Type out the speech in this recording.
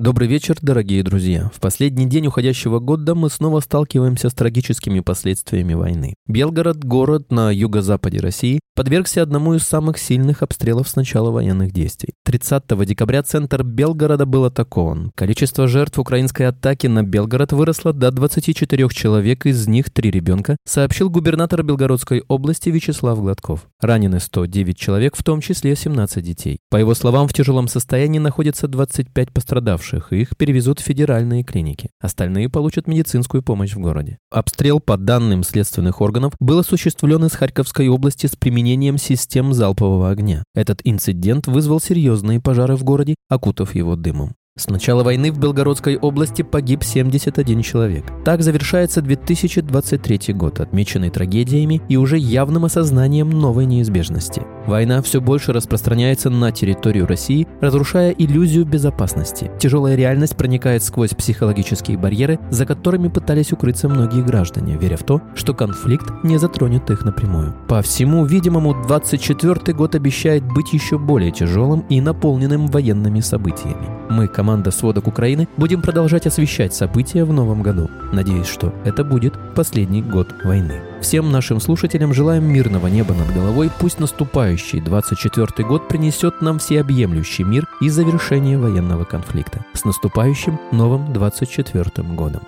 Добрый вечер, дорогие друзья. В последний день уходящего года мы снова сталкиваемся с трагическими последствиями войны. Белгород, город на юго-западе России, подвергся одному из самых сильных обстрелов с начала военных действий. 30 декабря центр Белгорода был атакован. Количество жертв украинской атаки на Белгород выросло до 24 человек, из них 3 ребенка, сообщил губернатор Белгородской области Вячеслав Гладков. Ранены 109 человек, в том числе 17 детей. По его словам, в тяжелом состоянии находятся 25 пострадавших пострадавших, их перевезут в федеральные клиники. Остальные получат медицинскую помощь в городе. Обстрел, по данным следственных органов, был осуществлен из Харьковской области с применением систем залпового огня. Этот инцидент вызвал серьезные пожары в городе, окутав его дымом. С начала войны в Белгородской области погиб 71 человек. Так завершается 2023 год, отмеченный трагедиями и уже явным осознанием новой неизбежности. Война все больше распространяется на территорию России, разрушая иллюзию безопасности. Тяжелая реальность проникает сквозь психологические барьеры, за которыми пытались укрыться многие граждане, веря в то, что конфликт не затронет их напрямую. По всему видимому, 24 год обещает быть еще более тяжелым и наполненным военными событиями. Мы, команда «Сводок Украины», будем продолжать освещать события в новом году. Надеюсь, что это будет последний год войны. Всем нашим слушателям желаем мирного неба над головой. Пусть наступающий 24 год принесет нам всеобъемлющий мир и завершение военного конфликта. С наступающим новым 24 годом!